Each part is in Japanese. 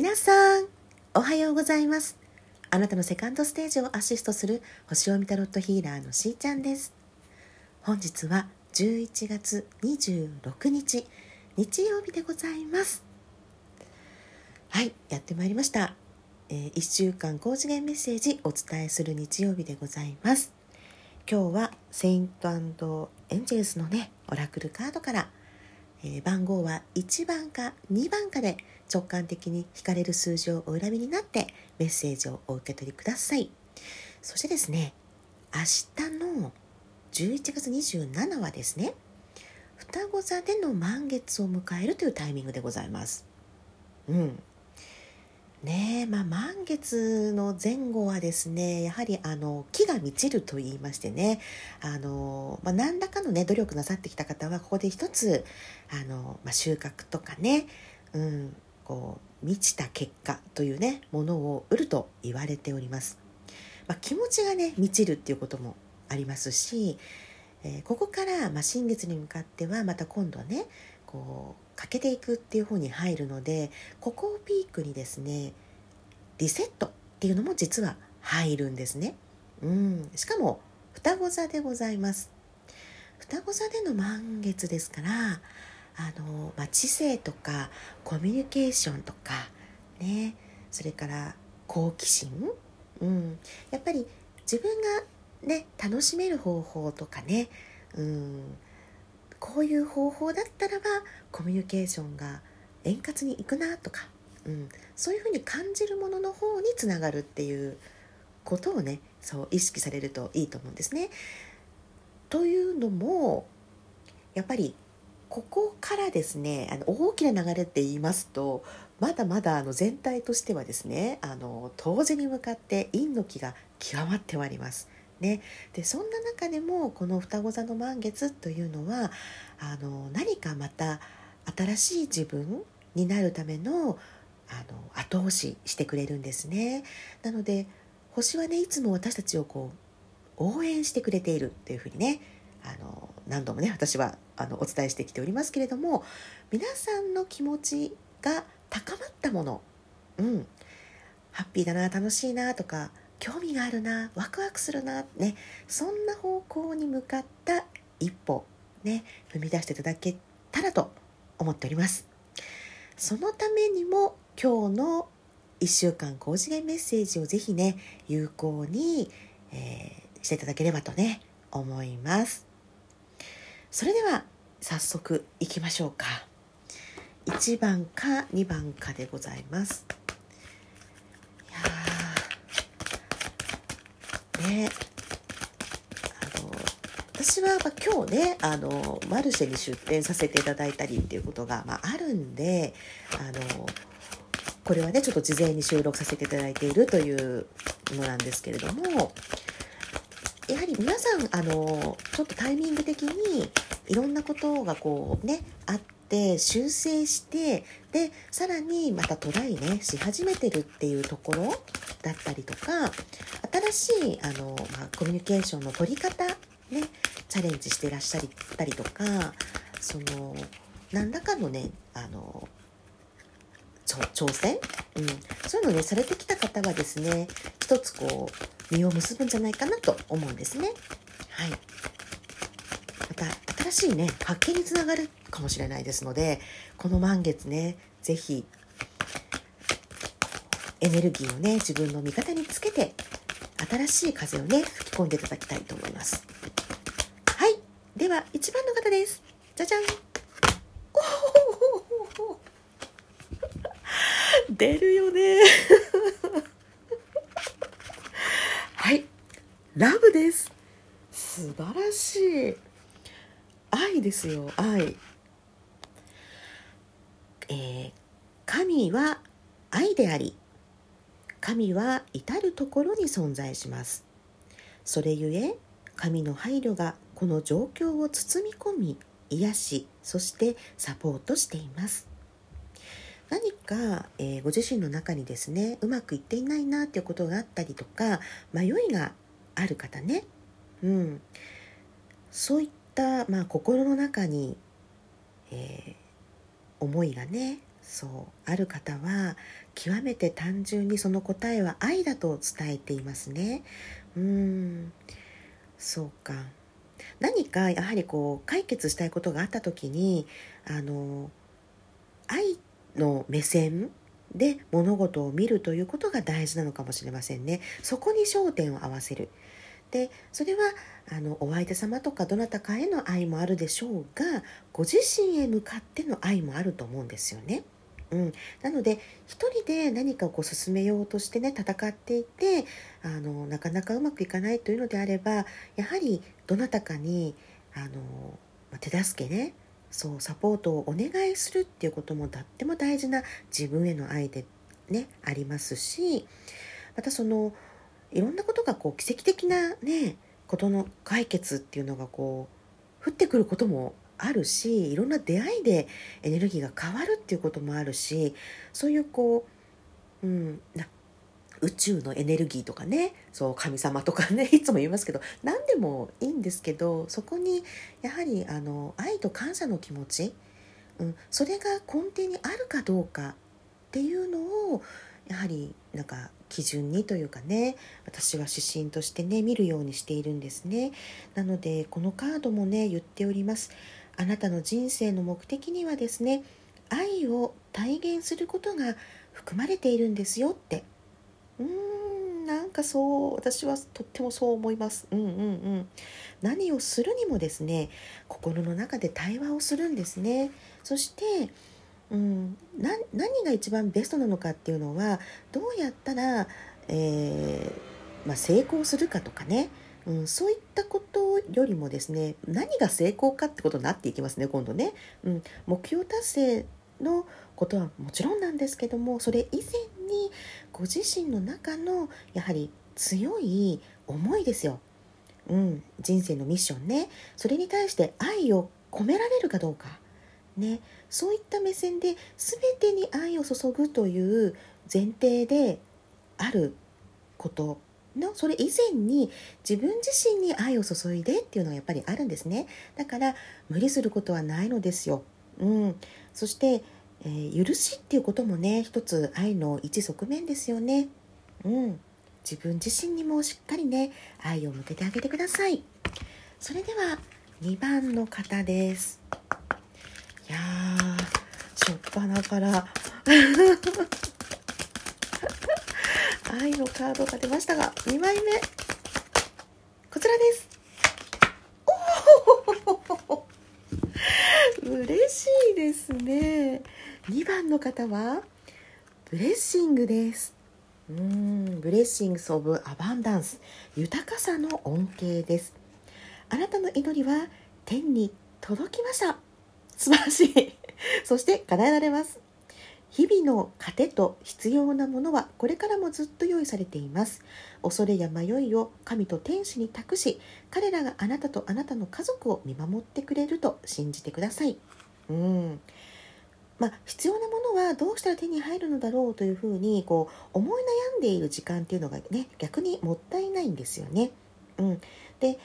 皆さんおはようございます。あなたのセカンドステージをアシストする星を見たロットヒーラーのしーちゃんです。本日は11月26日日曜日でございます。はいやってまいりました、えー、1週間高次元メッセージお伝えする日曜日でございます。今日はセイントエンジェルスのねオラクルカードからえー、番号は1番か2番かで直感的に引かれる数字をお選びになってメッセージをお受け取りください。そしてですね明日の11月27はですね双子座での満月を迎えるというタイミングでございます。うん。ねえまあ満月の前後はですねやはりあの木が満ちると言いましてねあの、まあ、何らかのね努力なさってきた方はここで一つあの、まあ、収穫とかね、うん、こう満ちた結果というねものを得ると言われております、まあ、気持ちがね満ちるっていうこともありますし、えー、ここから、まあ、新月に向かってはまた今度ねこう欠けていくっていう方に入るのでここをピークにですねリセットっていうのも実は入るんですね。うん、しかも双子座でございます。双子座での満月ですからあの、まあ、知性とかコミュニケーションとかねそれから好奇心、うん、やっぱり自分がね楽しめる方法とかね、うん、こういう方法だったらばコミュニケーションが円滑にいくなとか、うん、そういうふうに感じるものの方につながるっていうことをねそう意識されるといいと思うんですね。というのもやっぱりここからですねあの大きな流れって言いますとまだまだあの全体としてはですねあの冬至に向かって陰の気が極まってまいります。ね、でそんな中でもこの双子座の満月というのはあの何かまた新しい自分になるためのあの後押ししてくれるんですね。なので星はねいつも私たちをこう応援してくれているっていうふうにねあの何度もね私はあのお伝えしてきておりますけれども皆さんの気持ちが高まったもの、うん、ハッピーだな楽しいなとか興味があるなワクワクするなね。そんな方向に向かった一歩ね踏み出していただけたらと思っております。そのためにも今日の1週間高次元メッセージをぜひね有効に、えー、していただければとね思います。それでは早速いきましょうか。1番か2番かでございます。ね。あの私はま今日ねあのマルシェに出店させていただいたりっていうことが、まあ、あるんであのこれはねちょっと事前に収録させていただいているというのなんですけれどもやはり皆さんあのちょっとタイミング的にいろんなことがこうねあって修正してでさらにまたトライねし始めてるっていうところだったりとか新しいあの、まあ、コミュニケーションの取り方ねチャレンジしてらっしゃったりとかその何らかのねあの挑戦、うん、そういうのねされてきた方はですね一つこう実を結ぶんじゃないかなと思うんですね。はい、また新しいね発見につながるかもしれないですのでこの満月ね是非エネルギーをね自分の味方につけて新しい風をね吹き込んでいただきたいと思います。はい。では1番の方です。じゃじゃん。出るよね。はい。ラブです。素晴らしい。愛ですよ愛。えー、神は愛であり神は至る所に存在します。それゆえ神の配慮がこの状況を包み込み癒しそしてサポートしています。何か、えー、ご自身の中にですねうまくいっていないなっていうことがあったりとか迷いがある方ね、うん、そういった、まあ、心の中に、えー、思いがねそうある方は極めて単純にその答えは愛だと伝えていますね。うんそうか。何かやはりこう解決したいことがあった時にあの愛の目線で物事を見るということが大事なのかもしれませんね。そこに焦点を合わせる。でそれはあのお相手様とかどなたかへの愛もあるでしょうがご自身へ向かっての愛もあると思うんですよね。うん、なので一人で何かをこう進めようとしてね戦っていてあのなかなかうまくいかないというのであればやはりどなたかにあの、手助けねそうサポートをお願いするっていうこともとっても大事な自分への愛でねありますしまたそのいろんなことがこう奇跡的なねことの解決っていうのがこう降ってくることもあるしいろんな出会いでエネルギーが変わるっていうこともあるしそういうこう、うん、宇宙のエネルギーとかねそう神様とかね いつも言いますけど何でもいいんですけどそこにやはりあの愛と感謝の気持ち、うん、それが根底にあるかどうかっていうのをやはりなんか基準にというかね私は指針としてね見るようにしているんですね。なのでこのカードもね言っております。あなたの人生の目的にはですね愛を体現することが含まれているんですよって。うーんなんかそう私はとってもそう思います。うんうんうん。何をするにもですね心の中で対話をするんですね。そしてうん、な何が一番ベストなのかっていうのはどうやったら、えー、まあ、成功するかとかね、うん、そういったことよりもですね何が成功かってことになっていきますね今度ね、うん、目標達成のことはもちろんなんですけどもそれ以前にご自身の中のやはり強い思いですよ、うん、人生のミッションね。それに対して愛を込められるかどうか。ね、そういった目線で全てに愛を注ぐという前提であることのそれ以前に自分自身に愛を注いでっていうのがやっぱりあるんですね。だから無理することはないのですよ、うん、そして、えー、許しっていうこともね一つ愛の一側面ですよね、うん、自分自身にもしっかりね愛を向けてあげてください。それでは2番の方です。いやしょっぱなから。愛のカードが出ましたが2枚目。こちらです。お嬉しいですね。2番の方は Blessing です。うん Blessings of Abundance。豊かさの恩恵です。あなたの祈りは天に届きました。素晴らしい。そして叶えられます。日々の糧と必要なものはこれからもずっと用意されています。恐れや迷いを神と天使に託し彼らがあなたとあなたの家族を見守ってくれると信じてください。うん。まあ、必要なものはどうしたら手に入るのだろうというふうにこう思い悩んでいる時間っていうのがね逆にもったいないんですよね。うん、で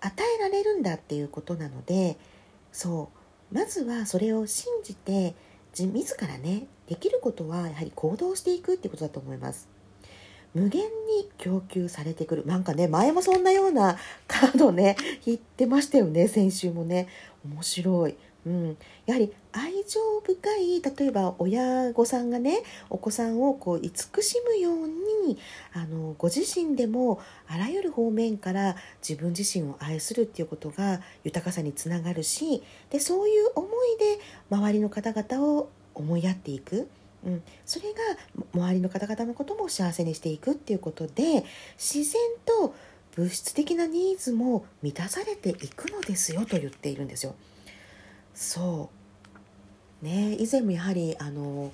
与えられるんだっていうことなのでそう。まずはそれを信じて自らねできることはやはり行動していくってことだと思います。無限に供給されてくる。なんかね前もそんなようなカードね言ってましたよね先週もね。面白い。うん、やはり愛情深い例えば親御さんがねお子さんをこう慈しむようにあのご自身でもあらゆる方面から自分自身を愛するっていうことが豊かさにつながるしでそういう思いで周りの方々を思いやっていく。うん、それが周りの方々のことも幸せにしていくっていうことで自然と物質的なニーズも満たされていくのですよと言っているんですよ。そうね以前もやはりあの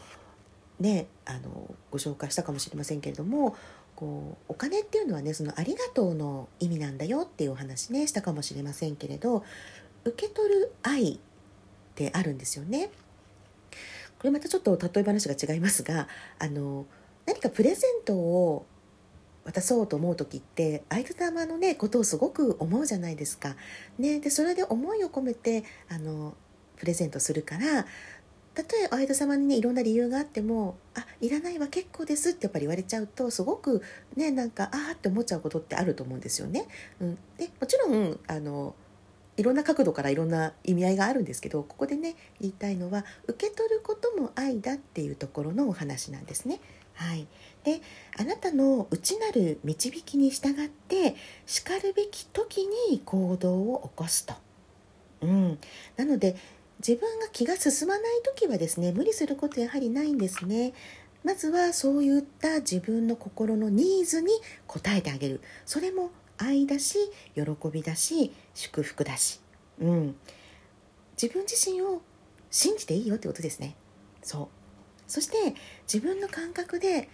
ねあのご紹介したかもしれませんけれどもこうお金っていうのはねそのありがとうの意味なんだよっていうお話ねしたかもしれませんけれど受け取る愛ってあるんですよね。これまたちょっと例え話が違いますがあの何かプレゼントを渡そうと思う時って相手様のねことをすごく思うじゃないですか。ね、でそれで思いを込めてあのプレゼントするからたとえお相手様にねいろんな理由があっても「あいらないわ結構です」ってやっぱり言われちゃうとすごくねなんかああって思っちゃうことってあると思うんですよね。うん、でもちろんあのいろんな角度からいろんな意味合いがあるんですけどここでね言いたいのは受け取ることも愛だっていうところのお話なんですね。はい、であなたの内なる導きに従ってしかるべき時に行動を起こすと。うん、なので自分が気が進まない時はですね無理することやはりないんですね。まずはそういった自分の心のニーズに応えてあげる。それも愛だし喜びだし祝福だし、うん、自分自身を信じていいよってことですね。そう。そして自分の感覚で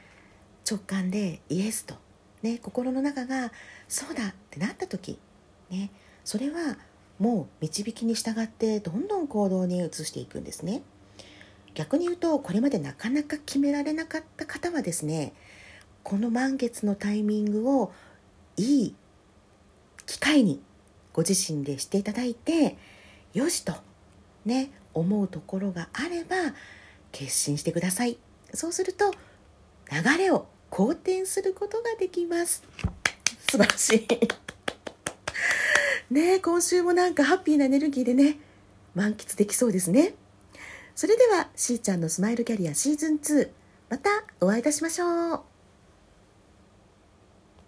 直感でイエスと、ね、心の中がそうだってなった時、ね、それはもう導きに従ってどんどん行動に移していくんですね。逆に言うとこれまでなかなか決められなかった方はですねこの満月のタイミングをいい機会にご自身でしていただいてよしとね思うところがあれば決心してください。そうすると流れを好転することができます。素晴らしい。ね今週もなんかハッピーなエネルギーでね満喫できそうですね。それではしーちゃんのスマイルキャリアシーズン2またお会いいたしましょう。